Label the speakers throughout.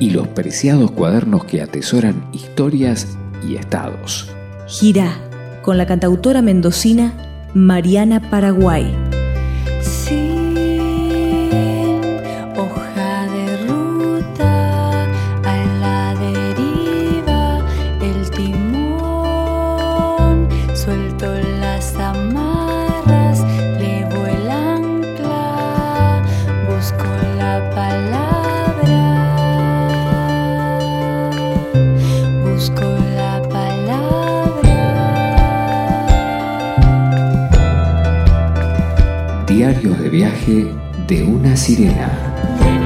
Speaker 1: y los preciados cuadernos que atesoran historias y estados.
Speaker 2: Gira con la cantautora mendocina Mariana Paraguay.
Speaker 3: De
Speaker 1: viaje de una sirena.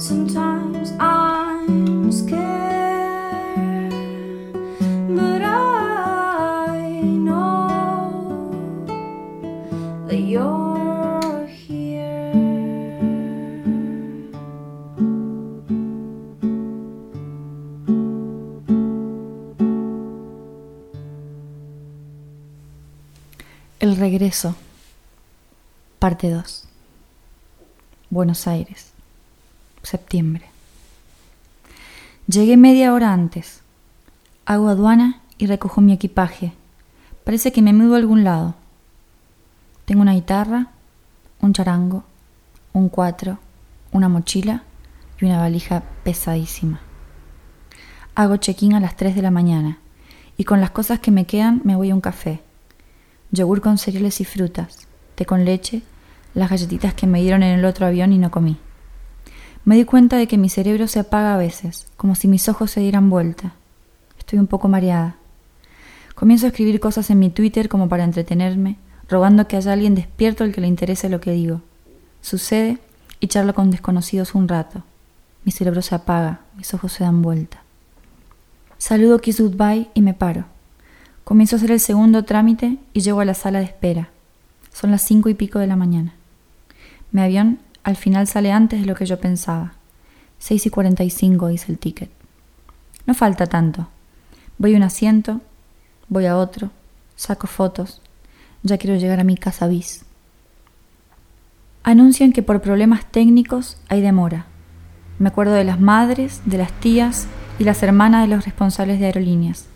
Speaker 3: Sometimes I'm scared, but I know that you're here. El
Speaker 4: regreso, parte 2. Buenos Aires. Septiembre. Llegué media hora antes. Hago aduana y recojo mi equipaje. Parece que me mudo a algún lado. Tengo una guitarra, un charango, un cuatro, una mochila y una valija pesadísima. Hago check-in a las 3 de la mañana y con las cosas que me quedan me voy a un café. Yogur con cereales y frutas, té con leche, las galletitas que me dieron en el otro avión y no comí. Me di cuenta de que mi cerebro se apaga a veces, como si mis ojos se dieran vuelta. Estoy un poco mareada. Comienzo a escribir cosas en mi Twitter como para entretenerme, rogando que haya alguien despierto al que le interese lo que digo. Sucede y charlo con desconocidos un rato. Mi cerebro se apaga, mis ojos se dan vuelta. Saludo Kiss Goodbye y me paro. Comienzo a hacer el segundo trámite y llego a la sala de espera. Son las cinco y pico de la mañana. Mi avión al final sale antes de lo que yo pensaba. Seis y cuarenta y cinco dice el ticket. No falta tanto. Voy a un asiento, voy a otro, saco fotos. Ya quiero llegar a mi casa bis. Anuncian que por problemas técnicos hay demora. Me acuerdo de las madres, de las tías y las hermanas de los responsables de aerolíneas.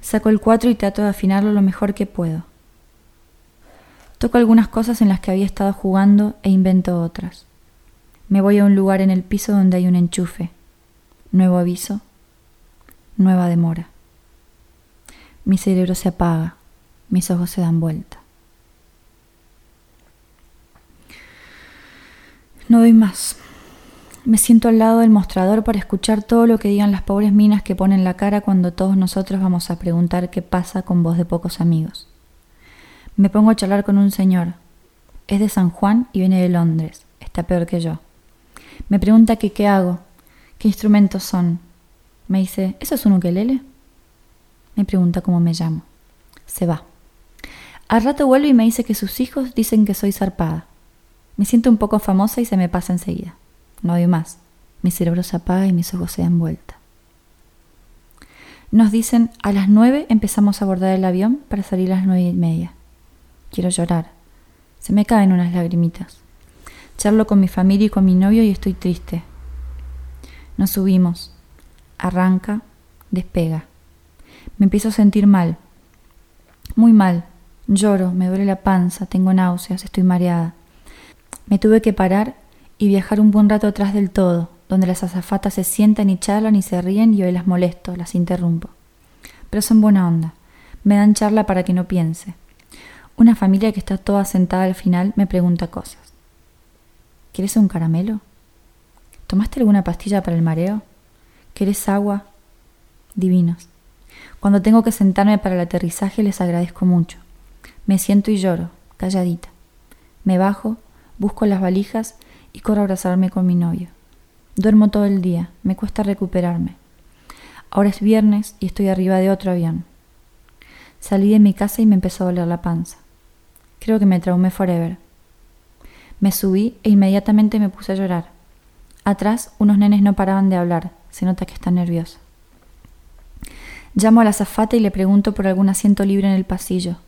Speaker 4: Saco el 4 y trato de afinarlo lo mejor que puedo. Toco algunas cosas en las que había estado jugando e invento otras. Me voy a un lugar en el piso donde hay un enchufe. Nuevo aviso. Nueva demora. Mi cerebro se apaga. Mis ojos se dan vuelta. No doy más. Me siento al lado del mostrador para escuchar todo lo que digan las pobres minas que ponen la cara cuando todos nosotros vamos a preguntar qué pasa con voz de pocos amigos. Me pongo a charlar con un señor. Es de San Juan y viene de Londres. Está peor que yo. Me pregunta qué hago, qué instrumentos son. Me dice, ¿eso es un ukelele? Me pregunta cómo me llamo. Se va. Al rato vuelve y me dice que sus hijos dicen que soy zarpada. Me siento un poco famosa y se me pasa enseguida. No doy más. Mi cerebro se apaga y mis ojos se dan vuelta. Nos dicen a las nueve empezamos a abordar el avión para salir a las nueve y media. Quiero llorar. Se me caen unas lagrimitas. Charlo con mi familia y con mi novio y estoy triste. Nos subimos. Arranca, despega. Me empiezo a sentir mal. Muy mal. Lloro, me duele la panza, tengo náuseas, estoy mareada. Me tuve que parar y viajar un buen rato atrás del todo, donde las azafatas se sientan y charlan y se ríen y hoy las molesto, las interrumpo. Pero son buena onda. Me dan charla para que no piense. Una familia que está toda sentada al final me pregunta cosas. ¿Quieres un caramelo? ¿Tomaste alguna pastilla para el mareo? ¿Quieres agua? Divinos. Cuando tengo que sentarme para el aterrizaje les agradezco mucho. Me siento y lloro, calladita. Me bajo, busco las valijas y corro a abrazarme con mi novio. Duermo todo el día, me cuesta recuperarme. Ahora es viernes y estoy arriba de otro avión. Salí de mi casa y me empezó a doler la panza. Creo que me traumé forever. Me subí e inmediatamente me puse a llorar. Atrás unos nenes no paraban de hablar, se nota que están nerviosos. Llamo a la zafata y le pregunto por algún asiento libre en el pasillo,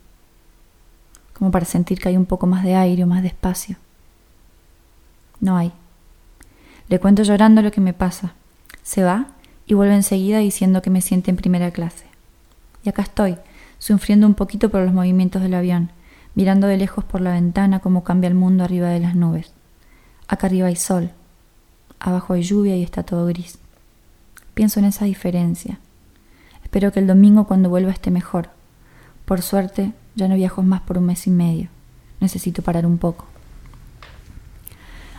Speaker 4: como para sentir que hay un poco más de aire o más de espacio. No hay. Le cuento llorando lo que me pasa. Se va y vuelve enseguida diciendo que me siente en primera clase. Y acá estoy, sufriendo un poquito por los movimientos del avión, mirando de lejos por la ventana cómo cambia el mundo arriba de las nubes. Acá arriba hay sol, abajo hay lluvia y está todo gris. Pienso en esa diferencia. Espero que el domingo cuando vuelva esté mejor. Por suerte, ya no viajo más por un mes y medio. Necesito parar un poco.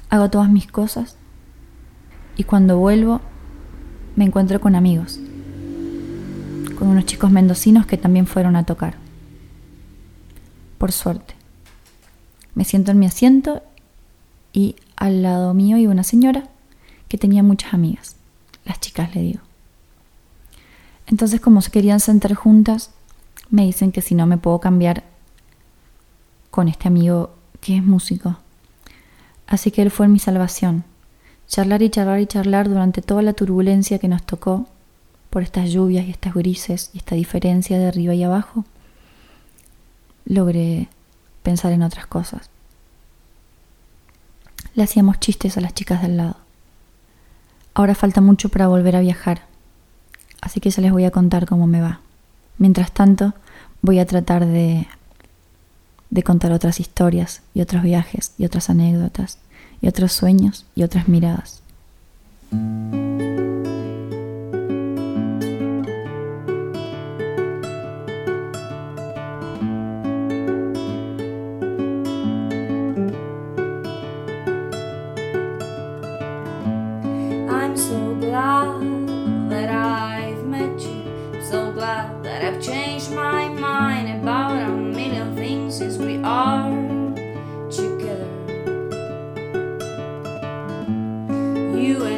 Speaker 4: Hago todas mis cosas y cuando vuelvo me encuentro con amigos, con unos chicos mendocinos que también fueron a tocar. Por suerte. Me siento en mi asiento y al lado mío iba una señora que tenía muchas amigas. Las chicas le digo. Entonces como se querían sentar juntas, me dicen que si no me puedo cambiar con este amigo que es músico. Así que él fue mi salvación. Charlar y charlar y charlar durante toda la turbulencia que nos tocó por estas lluvias y estas grises y esta diferencia de arriba y abajo. Logré pensar en otras cosas. Le hacíamos chistes a las chicas del lado. Ahora falta mucho para volver a viajar, así que ya les voy a contar cómo me va. Mientras tanto, voy a tratar de de contar otras historias y otros viajes y otras anécdotas y otros sueños y otras miradas.
Speaker 1: You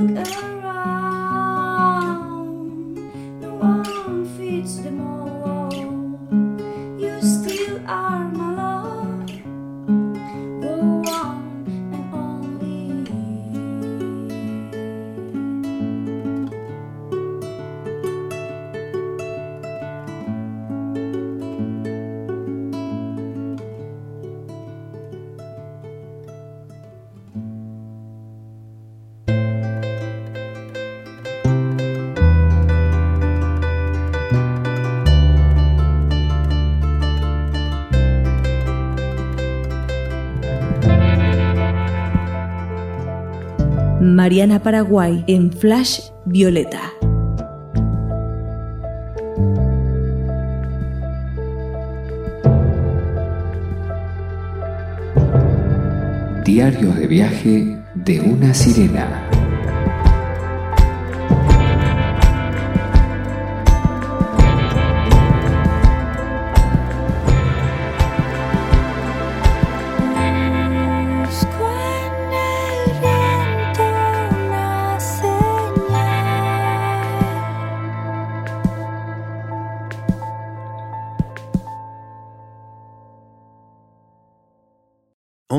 Speaker 1: look up.
Speaker 2: Mariana Paraguay en Flash Violeta.
Speaker 3: Diarios de viaje de una sirena.